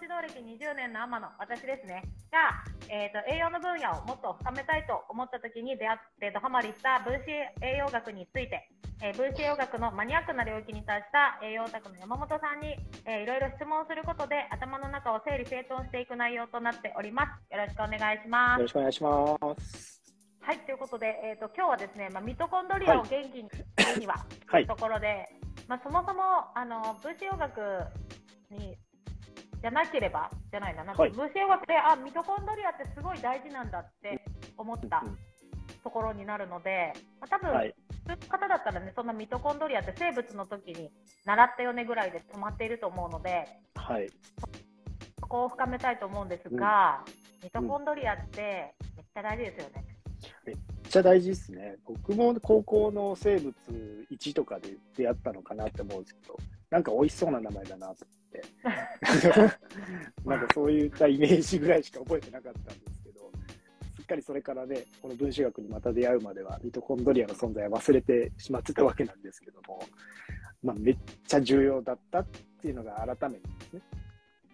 指導歴20年の天野、私ですね、が、えーと、栄養の分野をもっと深めたいと思った時に出会ってドハマりした分子栄養学について、えー、分子栄養学のマニアックな領域に達した栄養オタクの山本さんに、えー、いろいろ質問することで頭の中を整理整頓していく内容となっております。よろしくお願いします。よろしくお願いします。はい、ということで、えーと、今日はですね、まあ、ミトコンドリアを元気にするには、はい、というところで、まあ、そもそもあの分子栄養学にじゃなければじゃないな、なんか分子栄養学で、あミトコンドリアってすごい大事なんだって思ったところになるので、まあ、多分、はい、普通の方だったらね、そんなミトコンドリアって生物の時に習ったよねぐらいで止まっていると思うので、はい、そこを深めたいと思うんですが、うん、ミトコンドリアってめっちゃ大事ですよね。めっちゃ大事ですね。僕も高校の生物1とかで出会ったのかなって思うんですけど、なんか美味しそうな名前だなと思って、なんかそういったイメージぐらいしか覚えてなかったんですけど、すっかりそれからね、この分子学にまた出会うまでは、ミトコンドリアの存在は忘れてしまってたわけなんですけども、まあ、めっちゃ重要だったっていうのが改めてですね、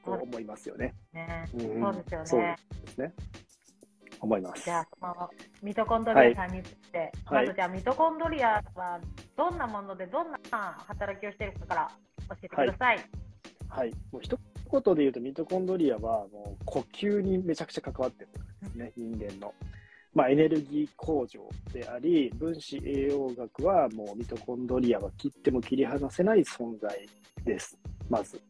と思いますよね。ねうん、そうですよね。そうですね。思います。じゃあ、そのミトコンドリアさんについて、はい、まずじゃあ、ミトコンドリアはどんなもので、どんな働きをしているかから教えてください。はい、はい、もう一言で言うと、ミトコンドリアはもう呼吸にめちゃくちゃ関わってるんですね、人間の。まあ、エネルギー工場であり、分子栄養学はもうミトコンドリアは切っても切り離せない存在です、まず。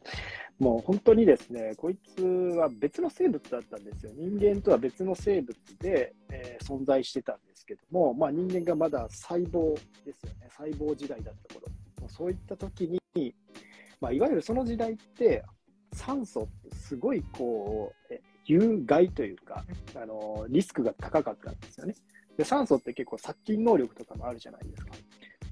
もう本当にですね、こいつは別の生物だったんですよ。人間とは別の生物で、えー、存在してたんですけども、まあ、人間がまだ細胞ですよね、細胞時代だった頃。そういった時に、まあ、いわゆるその時代って、酸素ってすごいこう、有害というか、あのリスクが高かったんですよね。で酸素って結構殺菌能力とかもあるじゃないですか。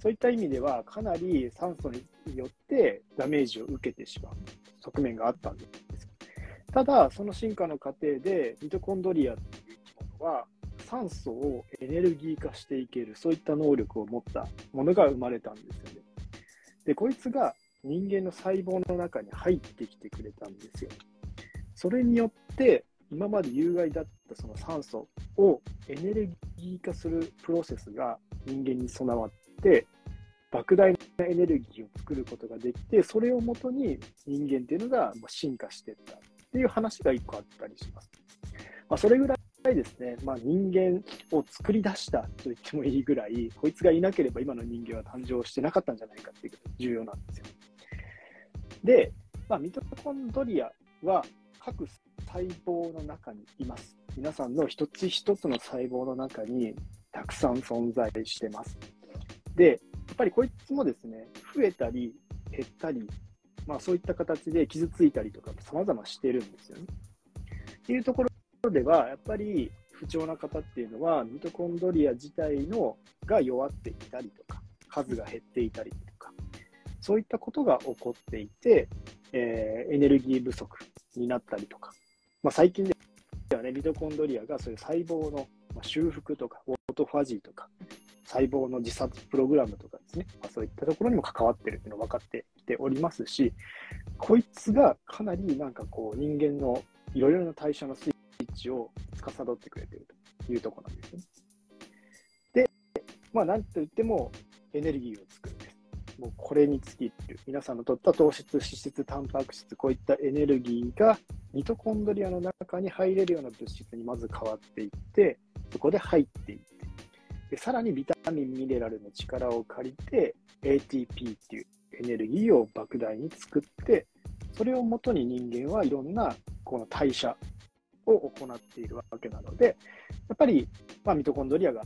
そういった意味では、かなり酸素によってダメージを受けてしまう側面があったんです。ただ、その進化の過程で、ミトコンドリアという生き物は、酸素をエネルギー化していける、そういった能力を持ったものが生まれたんですよね。で、こいつが人間の細胞の中に入ってきてくれたんですよ。それによって、今まで有害だったその酸素をエネルギー化するプロセスが人間に備わって、莫大なエネルギーを作ることができて、それをもとに人間っていうのが進化していったっていう話が一個あったりします。まあ、それぐらいですね、まあ、人間を作り出したと言ってもいいぐらい、こいつがいなければ今の人間は誕生してなかったんじゃないかっていうことが重要なんですよ。で、まあ、ミトコンドリアは各細胞の中にいます。皆さんの一つ一つの細胞の中にたくさん存在してます。で、やっぱりこいつもですね、増えたり減ったり、まあそういった形で傷ついたりとか様々してるんですよね。っていうところでは、やっぱり不調な方っていうのは、ミトコンドリア自体のが弱っていたりとか、数が減っていたりとか、そういったことが起こっていて、えー、エネルギー不足になったりとか、まあ、最近ではね、ミトコンドリアがそういう細胞の修復とか、オートファジーとか、細胞の自殺プログラムとかですね、まあ、そういったところにも関わってるっていうのが分かってきておりますし、こいつがかなりなんかこう人間のいろいろな代謝のスイッチを司ってくれてるというところなんですね。で、まあなんといってもエネルギーを作る。もうこれに尽きる。皆さんの取った糖質、脂質、タンパク質、こういったエネルギーがミトコンドリアの中に入れるような物質にまず変わっていって、そこで入っていって、でさらにビタミン、ミネラルの力を借りて ATP っていうエネルギーを莫大に作って、それをもとに人間はいろんなこの代謝を行っているわけなので、やっぱり、まあ、ミトコンドリアが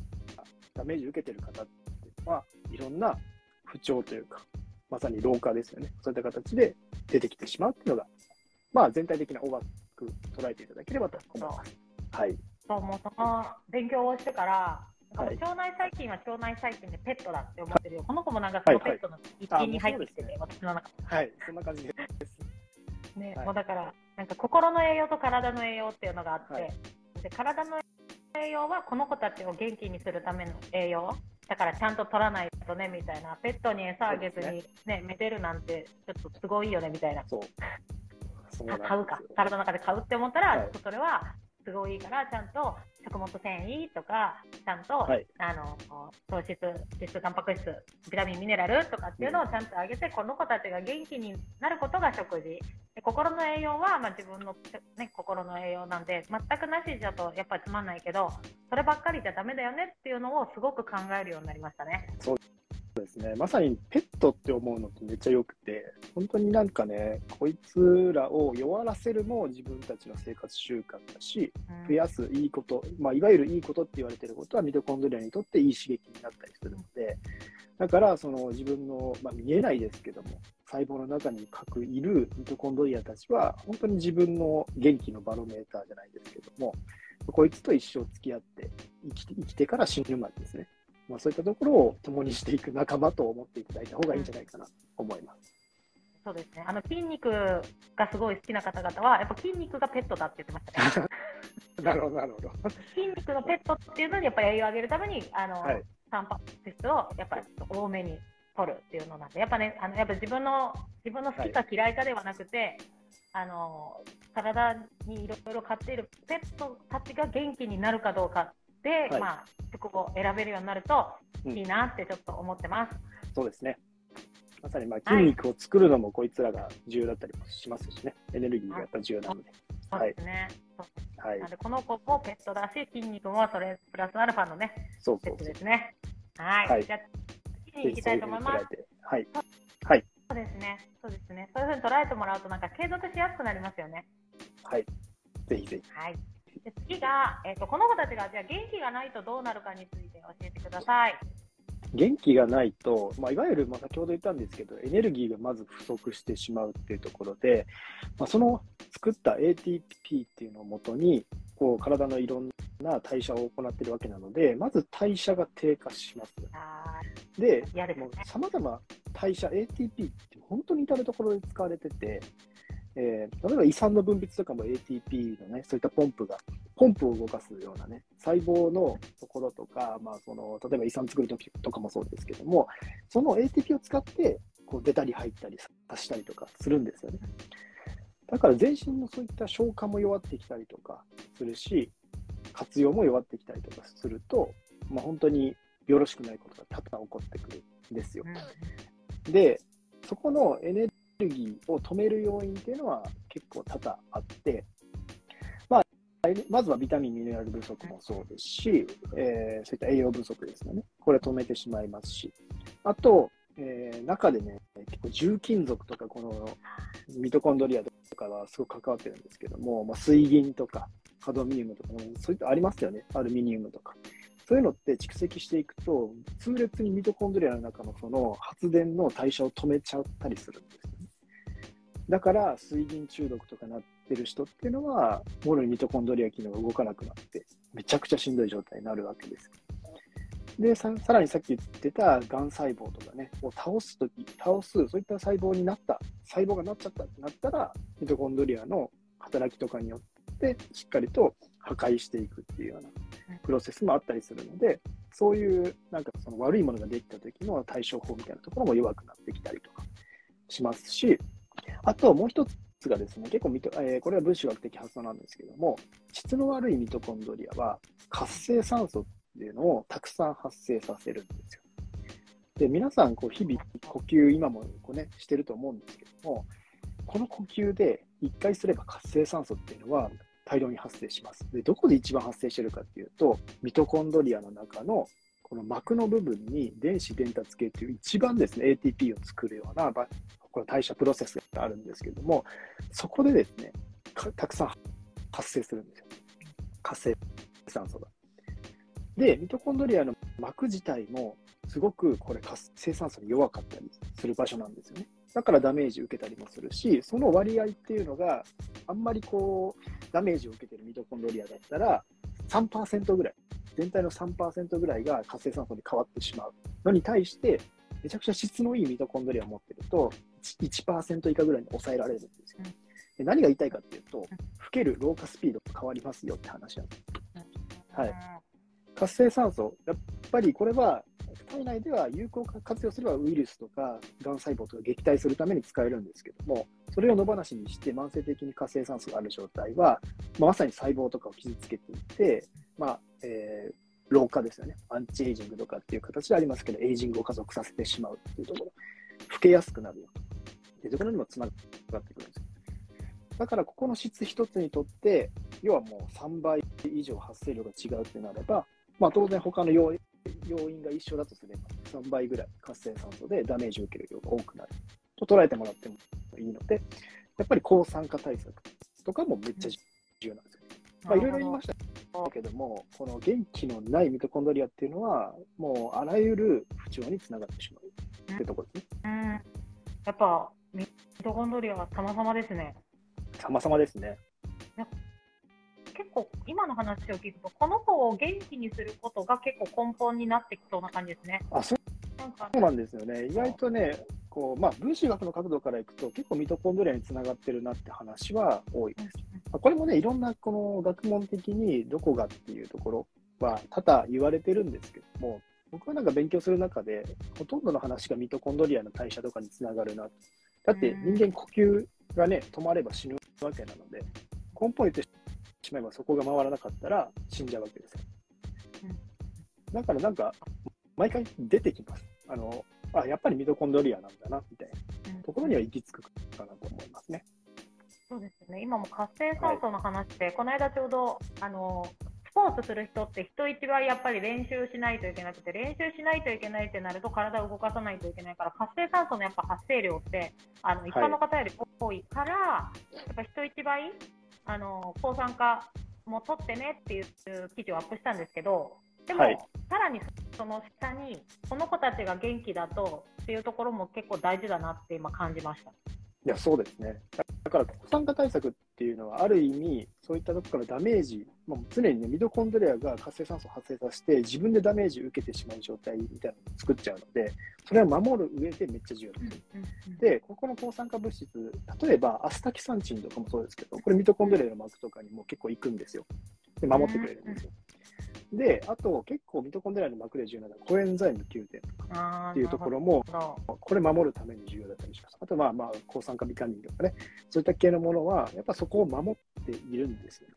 ダメージを受けている方っていうのは、いろんな不調というか、まさに老化ですよね。そういった形で出てきてしまうっていうのが、まあ、全体的な大枠捉えていただければと思います。はい。そうもうその勉強をしてから、はい、腸内細菌は腸内細菌でペットだって思ってるよ、この子もなんかそのペットの一品に入ってきてて、はいはい、私の中はい、そんな感じです。ね、はい、もうだから、なんか心の栄養と体の栄養っていうのがあって、はい、で体の栄養はこの子たちを元気にするための栄養、だからちゃんと取らないとねみたいな、ペットに餌あげずにね、ねめでるなんて、ちょっとすごいよねみたいな。そう。買うか、体の中で買うって思ったら、はい、それはすごいいいから、ちゃんと食物繊維とか、ちゃんと、はい、あの糖質、脂質、タンパク質、ビタミン、ミネラルとかっていうのをちゃんとあげて、うん、この子たちが元気になることが食事。で心の栄養は、まあ、自分の、ね、心の栄養なんで、全くなしじゃとやっぱりつまんないけど、そればっかりじゃだめだよねっていうのをすごく考えるようになりましたね。そうですね。まさにペットって思うのってめっちゃよくて、本当になんかね、こいつらを弱らせるも自分たちの生活習慣だし、増やすいいこと、まあ、いわゆるいいことって言われてることはミトコンドリアにとっていい刺激になったりするので、だからその自分の、まあ、見えないですけども、細胞の中にくいるミトコンドリアたちは、本当に自分の元気のバロメーターじゃないですけども、こいつと一生付き合って生きて生きてから死ぬまでですね、まあ、そういったところを共にしていく仲間と思っていただいた方がいいんじゃないかなと思います。そうですね。あの筋肉がすごい好きな方々は、やっぱ筋肉がペットだって言ってましたね。なるほど、なるほど。筋肉のペットっていうのに、やっぱり栄養を上げるために、あの、はい、タンパク質をやっぱり多めに取るっていうのなんで、やっぱね、あのやっぱ自分の自分の好きか嫌いかではなくて、はい、あの体にいろいろ飼っているペットたちが元気になるかどうかで、はい、まあ、そこを選べるようになるといいなってちょっと思ってます。うん、そうですね。まさにまあ筋肉を作るのもこいつらが重要だったりもしますしね、エネルギーがやっぱ重要なので。そうですね。はい、なのでこの子もペットだし、筋肉もそれプラスアルファのね、そうそうですね。はい。はい、じゃあ、次に行きたいと思います。はい。はい。そうですね。そうですね。そういうふうに捉えてもらうと、なんか継続しやすくなりますよね。はい。ぜひぜひ。はい。で次が、えーと、この子たちがじゃあ元気がないとどうなるかについて教えてください。元気がないと、まあ、いわゆる、まあ、先ほど言ったんですけど、エネルギーがまず不足してしまうっていうところで、まあ、その作った ATP っていうのをもとに、こう体のいろんな代謝を行っているわけなので、まず代謝が低下します。で、さまざま代謝、ATP って本当に至るところで使われてて、えー、例えば胃酸の分泌とかも ATP のね、そういったポンプが、ポンプを動かすようなね、細胞のところとか、まあ、その例えば胃酸作るときとかもそうですけども、その ATP を使って、こう出たり入ったりさしたりとかするんですよね。だから全身のそういった消化も弱ってきたりとかするし、活用も弱ってきたりとかすると、まあ、本当によろしくないことが多々起こってくるんですよ。で、そこのエネルエネルギーを止める要因っていうのは結構多々あって、まあ、まずはビタミン、ミネラル不足もそうですし、えー、そういった栄養不足ですよね。これ止めてしまいますし、あと、えー、中でね、結構重金属とか、このミトコンドリアとかはすごく関わってるんですけども、まあ、水銀とかカドミウムとか、そういったありますよね、アルミニウムとか。そういうのって蓄積していくと、痛烈にミトコンドリアの中のその発電の代謝を止めちゃったりするんです。だから、水銀中毒とかなってる人っていうのは、もろにミトコンドリア機能が動かなくなって、めちゃくちゃしんどい状態になるわけです。でさらにさっき言ってたがん細胞とかね、を倒すとき、倒す、そういった細胞になった、細胞がなっちゃったってなったら、ミトコンドリアの働きとかによって、しっかりと破壊していくっていうようなプロセスもあったりするので、そういうなんかその悪いものができた時の対処法みたいなところも弱くなってきたりとかしますし、あともう一つがですね、結構ミト、えー、これは分子学的発想なんですけども、質の悪いミトコンドリアは活性酸素っていうのをたくさん発生させるんですよ。で、皆さんこう日々呼吸今もこうね、してると思うんですけども、この呼吸で1回すれば活性酸素っていうのは大量に発生します。で、どこで一番発生してるかっていうと、ミトコンドリアの中のこの膜の部分に電子伝達系という一番ですね、ATP を作るような、この代謝プロセスがあるんですけども、そこでですね、たくさん発生するんですよ。活性酸素が。で、ミトコンドリアの膜自体もすごくこれ活性酸素に弱かったりする場所なんですよね。だからダメージ受けたりもするし、その割合っていうのがあんまりこう、ダメージを受けてるミトコンドリアだったら、3%ぐらい、全体の3%ぐらいが活性酸素に変わってしまうのに対して、めちゃくちゃ質のいいミトコンドリアを持ってると1、1%以下ぐらいに抑えられるんですよ。で何が言いたいかっていうと、老ける老化スピードが変わりますよって話なんです。はい。活性酸素、やっぱりこれは、多体内では有効活用すればウイルスとかがん細胞とか撃退するために使えるんですけども、それを野放しにして慢性的に活性酸素がある状態は、まあ、まさに細胞とかを傷つけていって、まあえー老化ですよね。アンチエイジングとかっていう形でありますけど、エイジングを加速させてしまうっていうところ、老けやすくなるよと。いうところにもつながってくるんですよ。だから、ここの質一つにとって、要はもう3倍以上発生量が違うってなれば、まあ、当然他の要因要因が一緒だとすれば、3倍ぐらい活性酸素でダメージを受ける量が多くなると捉えてもらってもいいので、やっぱり抗酸化対策とかもめっちゃ重要なんですよ。まあ、いろいろ言いましたけども、この元気のないミトコンドリアっていうのは、もうあらゆる不調につながってしまうってところですね。うん。やっぱ、ミトコンドリアは様々ですね。様々ですね。結構、今の話を聞くと、この子を元気にすることが結構根本になってきそうな感じですね。あそうなんかそうなんですよね。意外とね、こうまあ、分子学の角度からいくと、結構ミトコンドリアにつながってるなって話は多いです。まあこれもね、いろんなこの学問的にどこがっていうところは多々言われてるんですけども、僕はなんか勉強する中で、ほとんどの話がミトコンドリアの代謝とかにつながるなと。だって人間呼吸がね、止まれば死ぬわけなので、根本言ってしまえばそこが回らなかったら死んじゃうわけですよ。だからなんか、毎回出てきます。あの、あ、やっぱりミトコンドリアなんだな、みたいな。ところには行き着くかなと思いますね。そうですね、今も活性酸素の話で、この間ちょうどあのスポーツする人って人一倍やっぱり練習しないといけなくて、練習しないといけないってなると体を動かさないといけないから、活性酸素のやっぱ発生量ってあの一般の方より多いから、やっぱ人一倍あの抗酸化も取ってねっていう記事をアップしたんですけど、でも、はいさらにその下に、この子たちが元気だとっていうところも結構大事だなって今感じました。いや、そうですね。だから、抗酸化対策っていうのは、ある意味、そういったところからダメージ、まあ、常にね、ミトコンドリアが活性酸素を発生させて、自分でダメージを受けてしまう状態みたいなのを作っちゃうので、それは守る上でめっちゃ重要です。で、ここの抗酸化物質、例えばアスタキサンチンとかもそうですけど、これミトコンドリアの膜とかにも結構行くんですよ。で、守ってくれるんですよ。で、あと結構ミトコンドリアの膜で重要なのはコエンザイム9点とかっていうところも、これ守るために重要だったりします。あとまあまあ抗酸化ビタミンとかね、そういった系のものは、やっぱそこを守っているんですよ。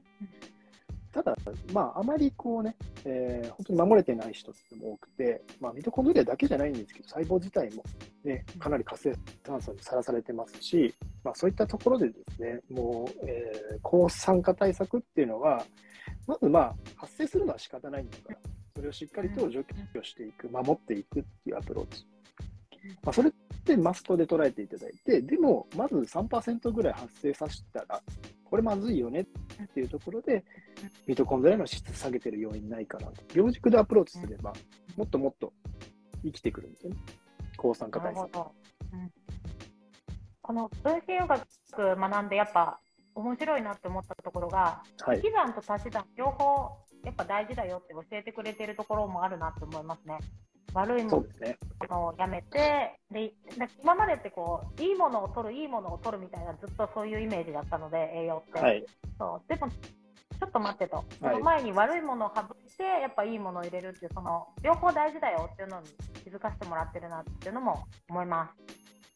ただ、まあ、あまりこうね、えー本当に守れてない人っても多くて、まあ、ミトコンドリアだけじゃないんですけど、細胞自体も、ね、かなり活性酸素にさらされてますし、まあ、そういったところでですね、もう、えー抗酸化対策っていうのは、まずまあ、発生するのは仕方ないんだから、それをしっかりと除去していく、守っていくっていうアプローチ。まあ、それってマストで捉えていただいて、でも、まず3%ぐらい発生させたら、これまずいよねっていうところで、ミトコンドリアの質下げてる要因ないかなと。両軸でアプローチすれば、もっともっと生きてくるんですよね。抗酸化対策。この分子医学学んでやっぱ面白いなって思ったところが、はい引。き算と足し算両方やっぱ大事だよって教えてくれてるところもあるなって思いますね。悪いも。のをやめてでだ今までってこういいものを取るいいものを取るみたいなずっとそういうイメージだったので栄養って、はい。そうでもちょっと待ってと、その前に悪いものを省いてやっぱいいものを入れるっていうその両方大事だよっていうのに気づかせてもらってるなっていうのも思いま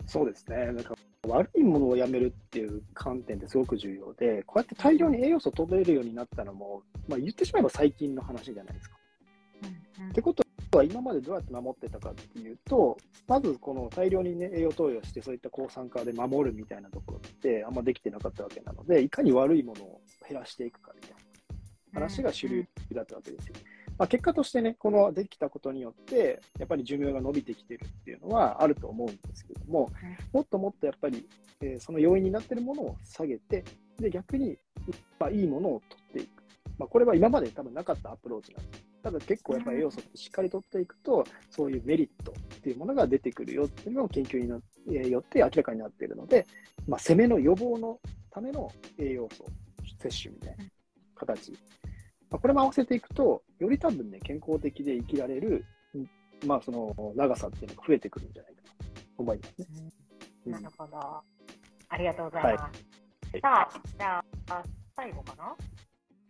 す。そうですね。なんか悪いものをやめるっていう観点ってすごく重要で、こうやって大量に栄養素を取れるようになったのも、まあ、言ってしまえば最近の話じゃないですか。うんってことは、今までどうやって守ってたかっていうと、まずこの大量に、ね、栄養投与して、そういった抗酸化で守るみたいなところってあんまできてなかったわけなので、いかに悪いものを減らしていくかみたいな話が主流だったわけですよ。まあ、結果としてね、このできたことによって、やっぱり寿命が伸びてきてるっていうのはあると思うんですけども、もっともっとやっぱり、えーその要因になってるものを下げて、で逆に、まあ、いいものを取っていく。まあ、これは今まで多分なかったアプローチなんです。ただ結構やっぱり栄養素ってしっかり取っていくと、そういうメリットっていうものが出てくるよっていうのを研究によって明らかになっているので、まあ、攻めの予防のための栄養素摂取みたいな形。まあ、これも合わせていくと、より多分ね、健康的で生きられる、うんまあ、その長さっていうのが増えてくるんじゃないかなと思いますね。うんなるほど。ありがとうございます。はいさあ、じゃあ、最後かな？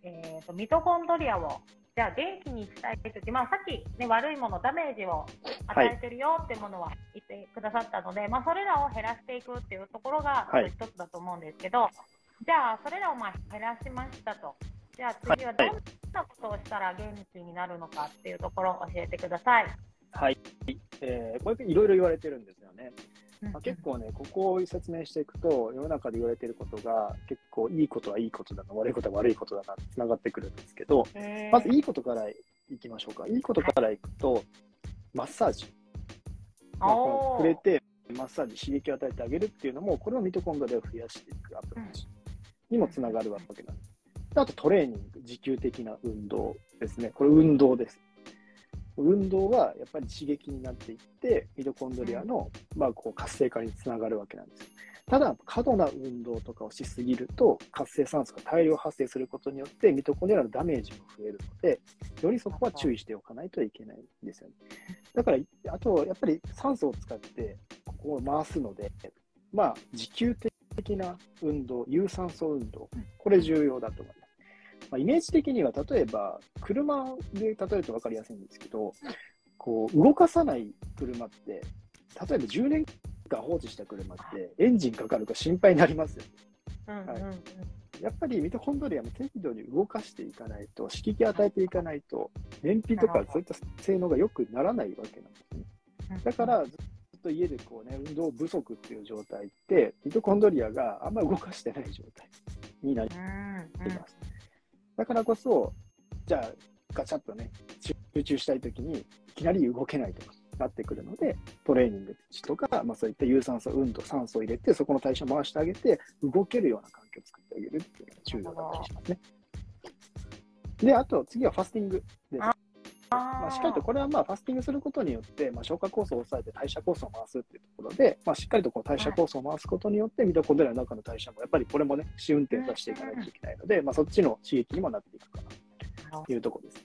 えーと、ミトコンドリアをじゃあ元気にしたいとき、まあ、さっき、ね、悪いもの、ダメージを与えてるよってものは言ってくださったので、はい、まあ、それらを減らしていくっていうところが一つだと思うんですけど、はい、じゃあ、それらをまあ減らしましたと。じゃあ次はどんなことをしたら元気になるのかっていうところを教えてください。はい、えー、これいろいろ言われてるんですよね。まあ、結構ね、ここを説明していくと、世の中で言われていることが、結構いいことはいいことだな、悪いことは悪いことだな、つながってくるんですけど、まずいいことからいきましょうか。いいことからいくと、マッサージ。まあ、この触れて、マッサージ、刺激を与えてあげるっていうのも、これをミトコンドリアを増やしていくアプローチにもつながるわけなんです。あとトレーニング、持久的な運動ですね。これ運動です。運動はやっぱり刺激になっていって、ミトコンドリアの、まあ、こう活性化につながるわけなんです。ただ、過度な運動とかをしすぎると、活性酸素が大量発生することによって、ミトコンドリアのダメージも増えるので、よりそこは注意しておかないといけないんですよね。だから、あと、やっぱり酸素を使って、ここを回すので、まあ、持久的な運動、有酸素運動、これ重要だと思います。まあ、イメージ的には、例えば、車で例えると分かりやすいんですけど、こう動かさない車って、例えば10年間放置した車って、エンジンかかるか心配になりますよね。はい、やっぱりミトコンドリアも適度に動かしていかないと、刺激を与えていかないと、燃費とかそういった性能が良くならないわけなんですね。だから、ずっと家でこうね、運動不足っていう状態って、ミトコンドリアがあんまり動かしてない状態になります。だからこそ、じゃあ、ガチャッとね、集中したいときに、いきなり動けないとかなってくるので、トレーニングとか、まあ、そういった有酸素運動、酸素を入れて、そこの代謝を回してあげて、動けるような環境を作ってあげるっていうのが重要だったりしますね。で、あと次はファスティングです。まあ、しっかりとこれはまあファスティングすることによって、まあ、消化酵素を抑えて代謝酵素を回すっていうところで、まあ、しっかりとこの代謝酵素を回すことによって、ミトコンドリアの中の代謝もやっぱりこれもね、試運転させていかないといけないので、まあ、そっちの刺激にもなっていくかなというところです。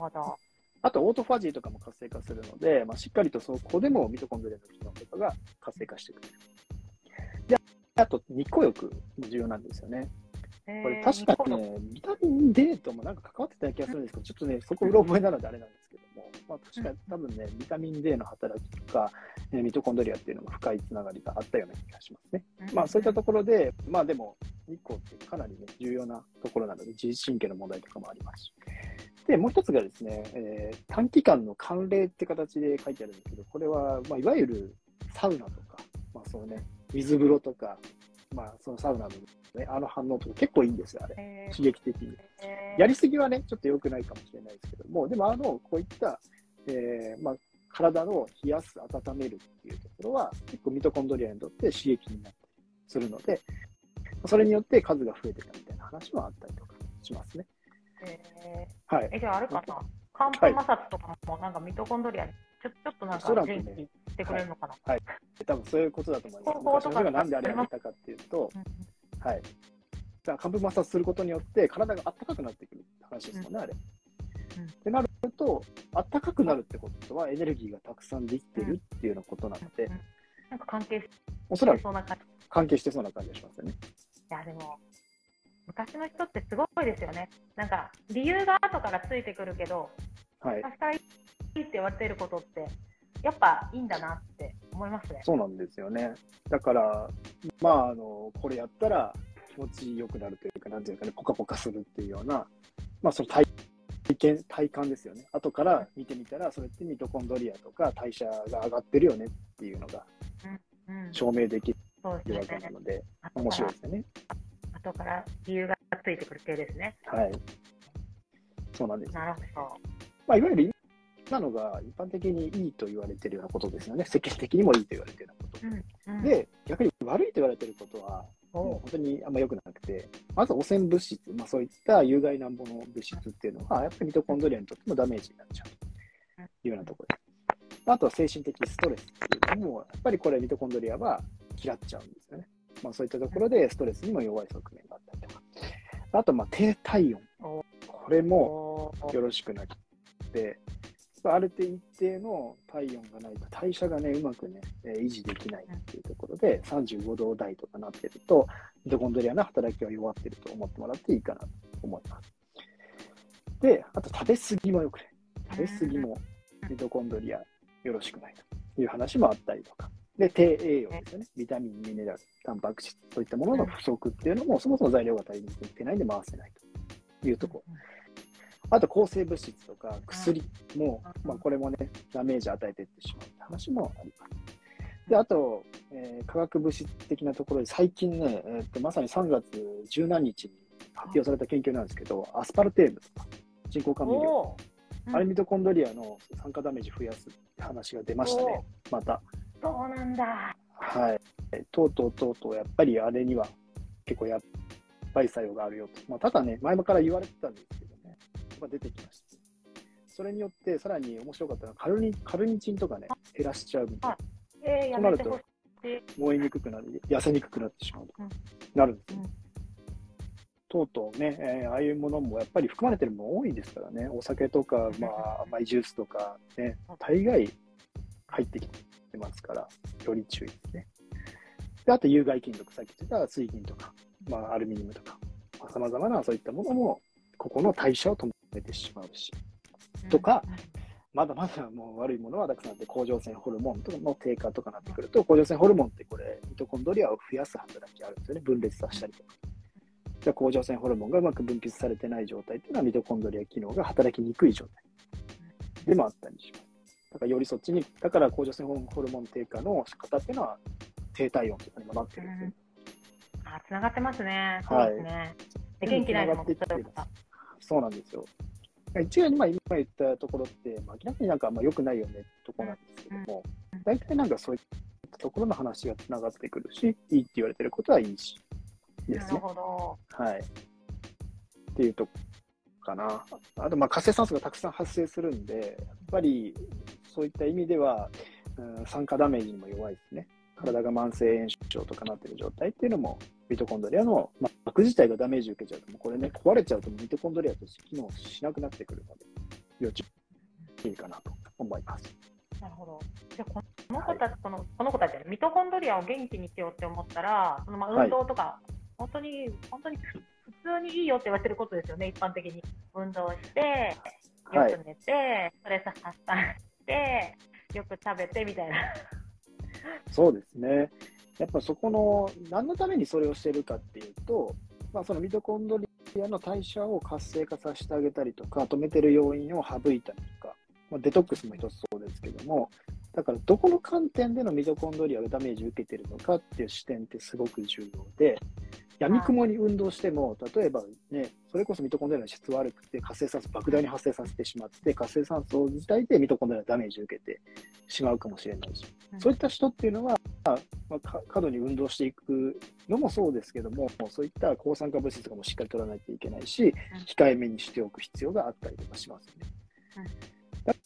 あと、オートファジーとかも活性化するので、まあ、しっかりとそこでもミトコンドリアの機能とかが活性化してくれる。で、あと、日光浴も重要なんですよね。これ確かにね、ビタミン D ともなんか関わってた気がするんですけど、ちょっとね、そこうろ覚えなのであれなんですけども、まあ、確かに多分ね、ビタミン D の働きとか、えー、ミトコンドリアっていうのも深いつながりがあったような気がしますね。まあそういったところで、まあでも、日光ってかなりね、重要なところなので、自律神経の問題とかもありますし。で、もう一つがですね、えー、短期間の寒冷って形で書いてあるんですけど、これは、まあ、いわゆるサウナとか、まあそうね、水風呂とか、まあそのサウナのね、あの反応とか結構いいんですよ、あれ。刺激的に。やりすぎはね、ちょっと良くないかもしれないですけども、でもあの、こういった、えー、まあ、体を冷やす、温めるっていうところは、結構ミトコンドリアにとって刺激になったりするので、それによって数が増えてたみたいな話もあったりとかしますね。えー、はい。え、じゃああれかな寒風摩擦とかもなんかミトコンドリアにちょちょっとなんか元気してくれるのかな、はい、はい、多分そういうことだと思います。昔の人がなんであれやめたかっていうと、うんはい。幹部摩擦することによって体があったかくなってくるって話ですもんね、うん、あれ。うん、ってなると、あったかくなるってことはエネルギーがたくさんできてるっていうようなことなので、うん、なんか関係おそらく関係してそうな感じがしますよね。いや、でも、昔の人ってすごいですよね。なんか、理由が後からついてくるけど、はい、昔からいいって言われてることって、やっぱいいんだなって思いますね。そうなんですよね。だから、まあ、あの、これやったら気持ちよくなるというか、なんていうかね、ポカポカするっていうような、まあ、その体験、体感ですよね。後から見てみたら、それってミトコンドリアとか代謝が上がってるよねっていうのが証明できるわけなので、でね、面白いですよね。後から理由がついてくる系ですね。はい。そうなんです。なるほど。まあ、いわゆるなのが一般的にいいと言われてるようなことですよね。世間的にもいいと言われてるようなこと。うんうん、で、逆に悪いと言われてることは、もう本当にあんま良くなくて、まず汚染物質、まあ、そういった有害なんぼの物質っていうのは、やっぱりミトコンドリアにとってもダメージになっちゃうというようなところです。あとは精神的ストレスっていうのも、やっぱりこれミトコンドリアは嫌っちゃうんですよね。まあ、そういったところでストレスにも弱い側面があったりとか。あと、まあ、低体温。これもよろしくなくて、ある程一定の体温がないと代謝がね、うまくね、え、維持できないっていうところで、35度台とかなってると、ミトコンドリアの働きは弱ってると思ってもらっていいかなと思います。で、あと食べ過ぎもよくない。食べ過ぎもミトコンドリアよろしくないという話もあったりとか。で、低栄養ですよね。ビタミン、ミネラル、タンパク質といったものの不足っていうのも、そもそも材料が足りてないんで回せないというところ。あと抗生物質とか薬も、まあ、これもね、ダメージ与えていってしまうって話もあります。で、あと、えー、化学物質的なところで、最近ね、えー、っとまさに3月十何日に発表された研究なんですけど、アスパルテームとか人工甘味料、アルミトコンドリアの酸化ダメージ増やすって話が出ましたね、また。そうなんだ。はい。とうとうとうとう、やっぱりあれには結構やっぱり作用があるよと。まあ、ただね、前から言われてたんですけどね、まあ、出てきました。それによって、さらに面白かったのはカルニ、カルニチンとかね、減らしちゃうみたいな。えー、となると、燃えにくくなる、痩せにくくなってしまうと、なるんですよ。うんとうとうね、えー、ああいうものもやっぱり含まれてるもの多いですからね、お酒とか、まあ、マイジュースとかね、大概入ってきてますから、より注意ですね。であと、有害金属、さっき言った水銀とか、まあ、アルミニウムとか、さまざ、まなそういったものも、ここの代謝を止めてしまうし、とか、まだまだもう悪いものはたくさんあって、甲状腺ホルモンとの低下とかなってくると、甲状腺ホルモンってこれ、ミトコンドリアを増やす働きあるんですよね、分裂させたりとか。じゃ甲状腺ホルモンがうまく分泌されてない状態っていうのはミトコンドリア機能が働きにくい状態でもあったりします。だからよりそっちに、だから甲状腺ホルモン低下の仕方っていうのは低体温とかにもなってるんですよ。うん、あ、つながってますね。そうですね。はい、元気ないのもそうなんですよ。一概にまあ今言ったところって、まあ、明らかになんかあんま良くないよねってところなんですけども、大体なんかそういったところの話がつながってくるし、いいって言われてることはいいし、ですね。なるほど。はい。っていうとこかな。あと、まあ、活性酸素がたくさん発生するんで、やっぱりそういった意味では、うん、酸化ダメージにも弱いですね。体が慢性炎症とかなってる状態っていうのも、ミトコンドリアの、まあ、膜自体がダメージ受けちゃうと、これね、壊れちゃうとミトコンドリアとして機能しなくなってくるので、要注意かなと思います。なるほど。じゃこの子たち、はい、このこの子たち、ミトコンドリアを元気にしようって思ったら、そのまあ運動とか、本当に、本当に普通にいいよって言われてることですよね、一般的に。運動して、よく寝て、はい、ストレス発散して、よく食べてみたいな。そうですね。やっぱそこの、何のためにそれをしてるかっていうと、まあ、そのミトコンドリアの代謝を活性化させてあげたりとか、止めてる要因を省いたりとか、まあ、デトックスも一つそうですけども、だからどこの観点でのミトコンドリアがダメージを受けてるのかっていう視点ってすごく重要で、やみくもに運動しても、例えばね、それこそミトコンドリアの質悪くて、活性酸素莫大に発生させてしまって、活性酸素自体でミトコンドリアダメージを受けてしまうかもしれないし、そういった人っていうのは、まあ、過度に運動していくのもそうですけども、そういった抗酸化物質とかもしっかり取らないといけないし、控えめにしておく必要があったりとかしますよね。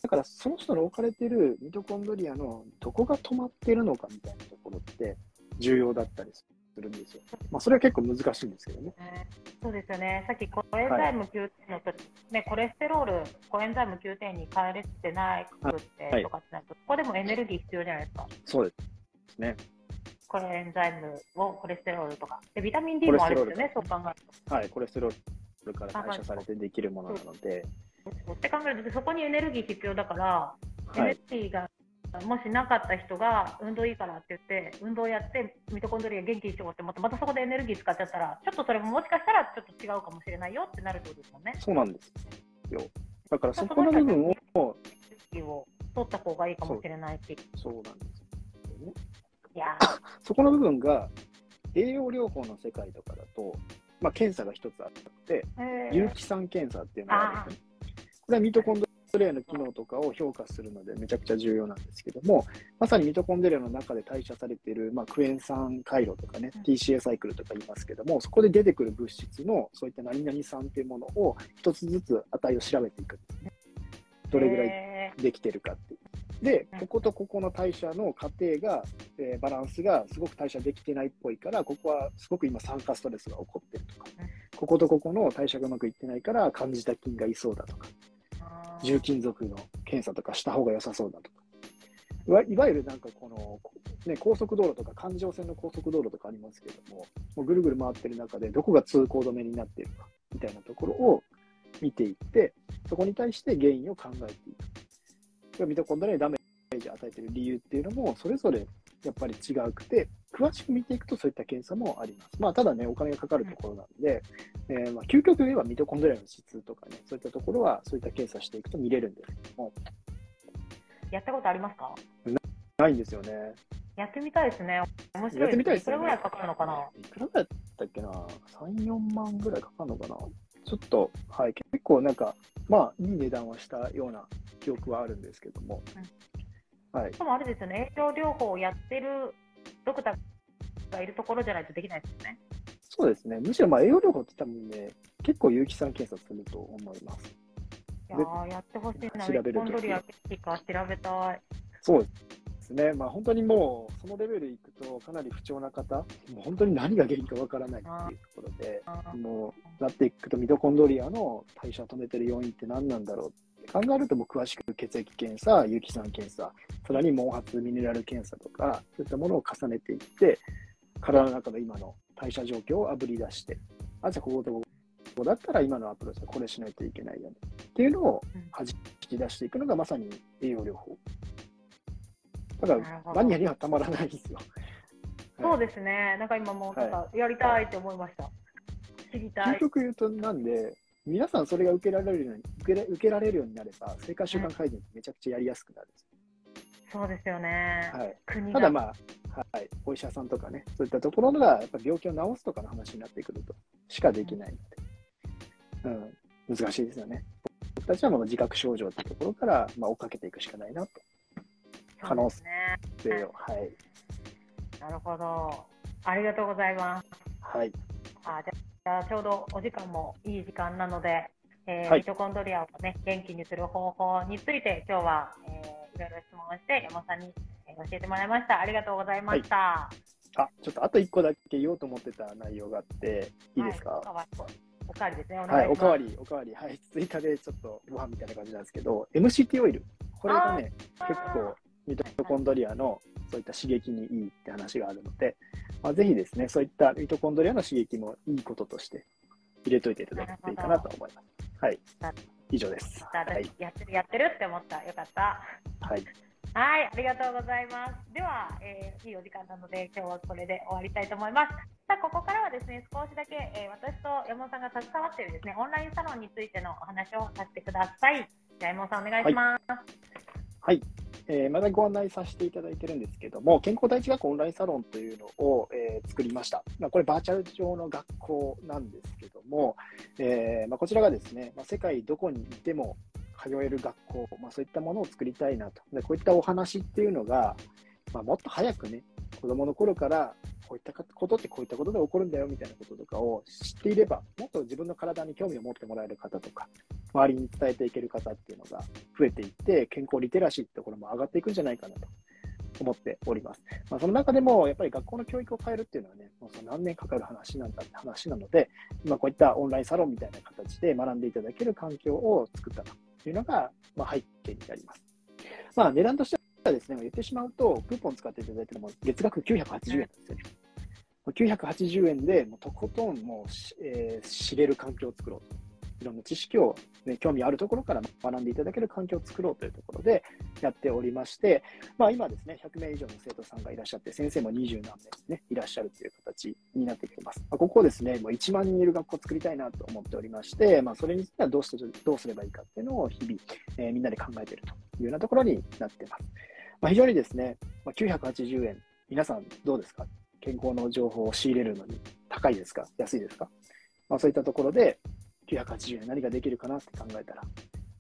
だから、その人の置かれてるミトコンドリアのどこが止まってるのかみたいなところって重要だったりすするんですよ。まあ、それは結構難しいんですけどね。そうですよね。さっきコエンザイム Q10 の時、はい、ね、コレステロール、コエンザイム Q10 に変えれてないくってとかってなると、ここでもエネルギー必要じゃないですか。そうですね。コエンザイムをコレステロールとか。でビタミン D もあるんですよね、そう考えると。はい、コレステロールから代謝されてできるものなので。って考えると、そこにエネルギー必要だから、はい、エネルギーがもしなかった人が運動いいからって言って運動やってミトコンドリア元気にしようって思ってまたそこでエネルギー使っちゃったらちょっとそれももしかしたらちょっと違うかもしれないよってなるってことですもんね。そうなんですよだからそこの部分をを取った方がいいかもしれないし。そうなんですよね。いやそこの部分が栄養療法の世界とかだと、まあ、検査が一つあって、有機酸検査っていうのがあるんですね。これはミトコンドトレアの機能とかを評価するのでめちゃくちゃ重要なんですけども、まさにミトコンドリアの中で代謝されている、まあ、クエン酸回路とかね、TCA サイクルとか言いますけども、そこで出てくる物質のそういった何々酸というものを一つずつ値を調べていくんですね。どれぐらいできてるかっていう。で、こことここの代謝の過程が、えー、バランスがすごく代謝できてないっぽいから、ここはすごく今酸化ストレスが起こってるとか、こことここの代謝がうまくいってないから感じた菌がいそうだとか、重金属の検査とかした方が良さそうだとか。いわいわゆるなんかこの、ね、高速道路とか環状線の高速道路とかありますけれども、もうぐるぐる回ってる中でどこが通行止めになっているかみたいなところを見ていって、そこに対して原因を考えていく。ミトコンドリアにダメージを与えている理由っていうのも、それぞれやっぱり違うくて、詳しく見ていくとそういった検査もあります。まあ、ただね、お金がかかるところなので、えー、まあ究極言えばミトコンドリアの質とかね、そういったところはそういった検査していくと見れるんですけども。やったことありますか？ないんですよね。やってみたいですね。面白い。やってみたいです、ね、いくらぐらいかかるのかな？いくらぐらいだったっけな ?3、4万ぐらいかかるのかな？ちょっと、はい、結構なんか、まあ、いい値段はしたような記憶はあるんですけども。うん、はい。しかもあれですよね、栄養療法をやってるドクターがいるところじゃないとできないですよね。そうですね。むしろまあ栄養療法って多分ね、結構有機酸検査すると思います。いややってほしいな。調べるコンドリアか調べたい。そうですね。まあ本当にもう、そのレベルいくと、かなり不調な方、もう本当に何が原因かわからないっていうところで、もう、なっていくと、ミトコンドリアの代謝を止めてる要因って何なんだろうって考えると、もう詳しく血液検査、有機酸検査、さらに毛髪ミネラル検査とか、そういったものを重ねていって、体の中の今の代謝状況をあぶり出して、あ、じゃあこことここだったら今のアプローチはこれしないといけないよねっていうのをはじき出していくのがまさに栄養療法。ただ、マニアにはたまらないですよ。そうですね。なんか今もなんかやりたいって思いました。知りたい。究極言うとなんで、皆さんそれが受けられるように受け受けられるようになれば、生活習慣改善ってめちゃくちゃやりやすくなるんです。そうですよね。はい、ただまあ、はい、お医者さんとかね、そういったところがやっぱ病気を治すとかの話になってくるとしかできないので。うん、難しいですよね。僕たちはもう自覚症状というところから、まあ、追っかけていくしかないなと。可能性を、はい。なるほど。ありがとうございます。はい。あじゃあ、ちょうどお時間もいい時間なので、えー、はい、ミトコンドリアをね、元気にする方法について、今日は、えー、いろいろ質問して、山本さんに、えー、教えてもらいました。ありがとうございました。はい、あ、ちょっとあと1個だけ言おうと思ってた内容があって、いいですか、はいおかわりですね。はい、おかわり、おかわり。はい、追加でちょっとご飯みたいな感じなんですけど、MCT オイル。これがね、結構、ミトコンドリアのそういった刺激にいいって話があるので、まあ、ぜひですね、そういったミトコンドリアの刺激もいいこととして入れといていただくといいかなと思います。はい。以上です。はい、やってる、やってるって思った。よかった。はい。はい、ありがとうございます。では、えー、いいお時間なので、今日はこれで終わりたいと思います。さあ、ここからはですね、少しだけ、えー、私と山本さんが携わっているですね、オンラインサロンについてのお話をさせてください。じゃあ、山本さんお願いします。はい、はい、えー、まだご案内させていただいてるんですけども、健康第一学校オンラインサロンというのを、えー、作りました。まあ、これバーチャル上の学校なんですけども、えーまあ、こちらがですね、まあ、世界どこにいても通える学校、まあ、そういったものを作りたいなと。でこういったお話っていうのが、ま、もっと早くね、子供の頃からこういったことってこういったことで起こるんだよみたいなこととかを知っていれば、もっと自分の体に興味を持ってもらえる方とか、周りに伝えていける方っていうのが増えていって、健康リテラシーってところも上がっていくんじゃないかなと思っております。まあ、その中でも、やっぱり学校の教育を変えるっていうのはね、もうその何年かかる話なんだって話なので、今こういったオンラインサロンみたいな形で学んでいただける環境を作ったというのが、まあ、背景になります。まあ、値段としてはですね、言ってしまうと、クーポン使っていただいても月額980円なんですよね。980円で、もうとことんもう、えー、知れる環境を作ろうと。いろんな知識を、ね、興味あるところから学んでいただける環境を作ろうというところでやっておりまして、まあ、今ですね、100名以上の生徒さんがいらっしゃって、先生も20何名、ね、いらっしゃるという形になってきています。まあ、ここですね、もう1万人いる学校を作りたいなと思っておりまして、まあ、それについてはどうすどうすればいいかっていうのを日々、えー、みんなで考えているというようなところになっています。まあ、非常にですね、まあ、980円、皆さんどうですか？健康の情報を仕入れるのに高いですか？安いですか、まあ、そういったところで、980円何ができるかなって考えたら、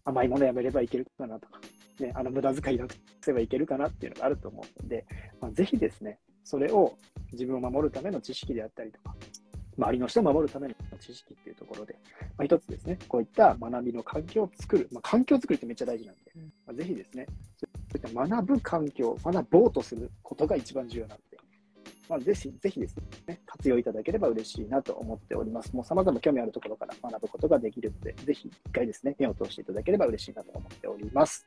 甘いものやめればいけるかなとか、ね、あの無駄遣いなくせばいけるかなっていうのがあると思うので、まあ、ぜひですね、それを自分を守るための知識であったりとか、周りの人を守るための知識っていうところで、まあ、一つですね、こういった学びの環境を作る、まあ、環境を作るってめっちゃ大事なんで、まあ、ぜひですね、そういった学ぶ環境、学ぼうとすることが一番重要なんで、まあ、ぜひ、ぜひですね、活用いただければ嬉しいなと思っております。もう様々興味あるところから学ぶことができるので、ぜひ一回ですね、目を通していただければ嬉しいなと思っております。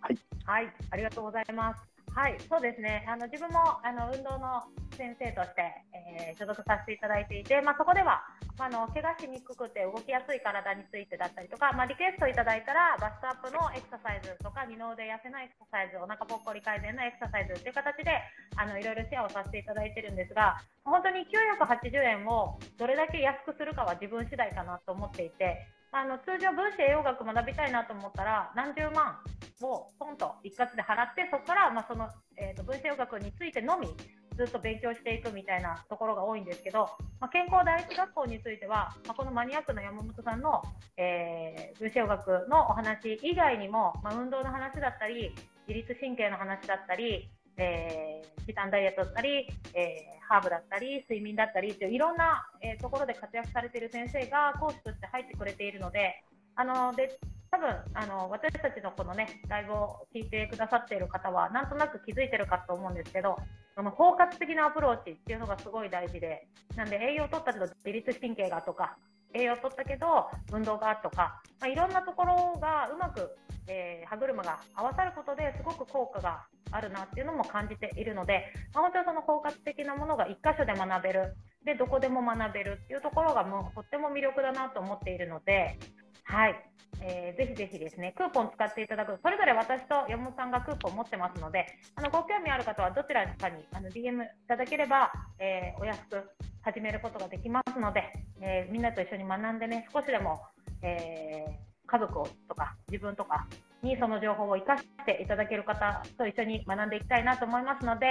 はい。はい、ありがとうございます。はい、そうですね。あの自分もあの運動の先生として、えー、所属させていただいていて、まあ、そこでは、まあ、の怪我しにくくて動きやすい体についてだったりとか、まあ、リクエストいただいたらバストアップのエクササイズとか二の腕痩せのエクササイズお腹ぽっこり改善のエクササイズという形であのいろいろシェアをさせていただいてるんですが本当に980円をどれだけ安くするかは自分次第かなと思っていてあの通常分子栄養学学びたいなと思ったら何十万をポンと一括で払ってそこからまあその、えーと、分子栄養学についてのみずっと勉強していくみたいなところが多いんですけど、まあ、健康第一学校については、まあ、このマニアックな山本さんの、えー、分子栄養学のお話以外にも、まあ、運動の話だったり自律神経の話だったりえー、時短ダイエットだったり、えー、ハーブだったり、睡眠だったりといういろんな、えー、ところで活躍されている先生が講師として入ってくれているので、あので多分あの私たちのこのねライブを聞いてくださっている方はなんとなく気づいてるかと思うんですけどその包括的なアプローチっていうのがすごい大事でなんで栄養を取ったけど自律神経がとか栄養を取ったけど運動がとか、まあ、いろんなところがうまく、えー、歯車が合わさることですごく効果があるなっていうのも感じているので、まあ、本当にその包括的なものが1箇所で学べる。でどこでも学べるっていうところがもうとっても魅力だなと思っているのではい、えー、ぜひぜひですね、クーポン使っていただく、それぞれ私と山本さんがクーポン持ってますので、あのご興味ある方はどちらかにあの DM いただければ、えー、お安く始めることができますので、えー、みんなと一緒に学んでね、少しでも、え家族とか自分とかにその情報を生かしていただける方と一緒に学んでいきたいなと思いますので、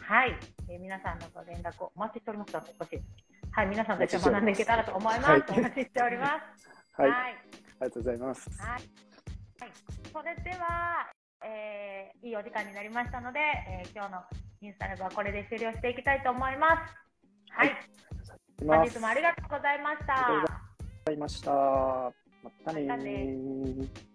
はい、え皆さんのご連絡をお待ちしておりますので、少し、はい、皆さんと一緒に学んでいけたらと思います。お待ちしております。はい、はい、ありがとうございます。はい、はい、それでは、えー、いいお時間になりましたので、えー、今日のインスタライブはこれで終了していきたいと思います。はい。はい、本日もありがとうございました。ありがとうございました。またね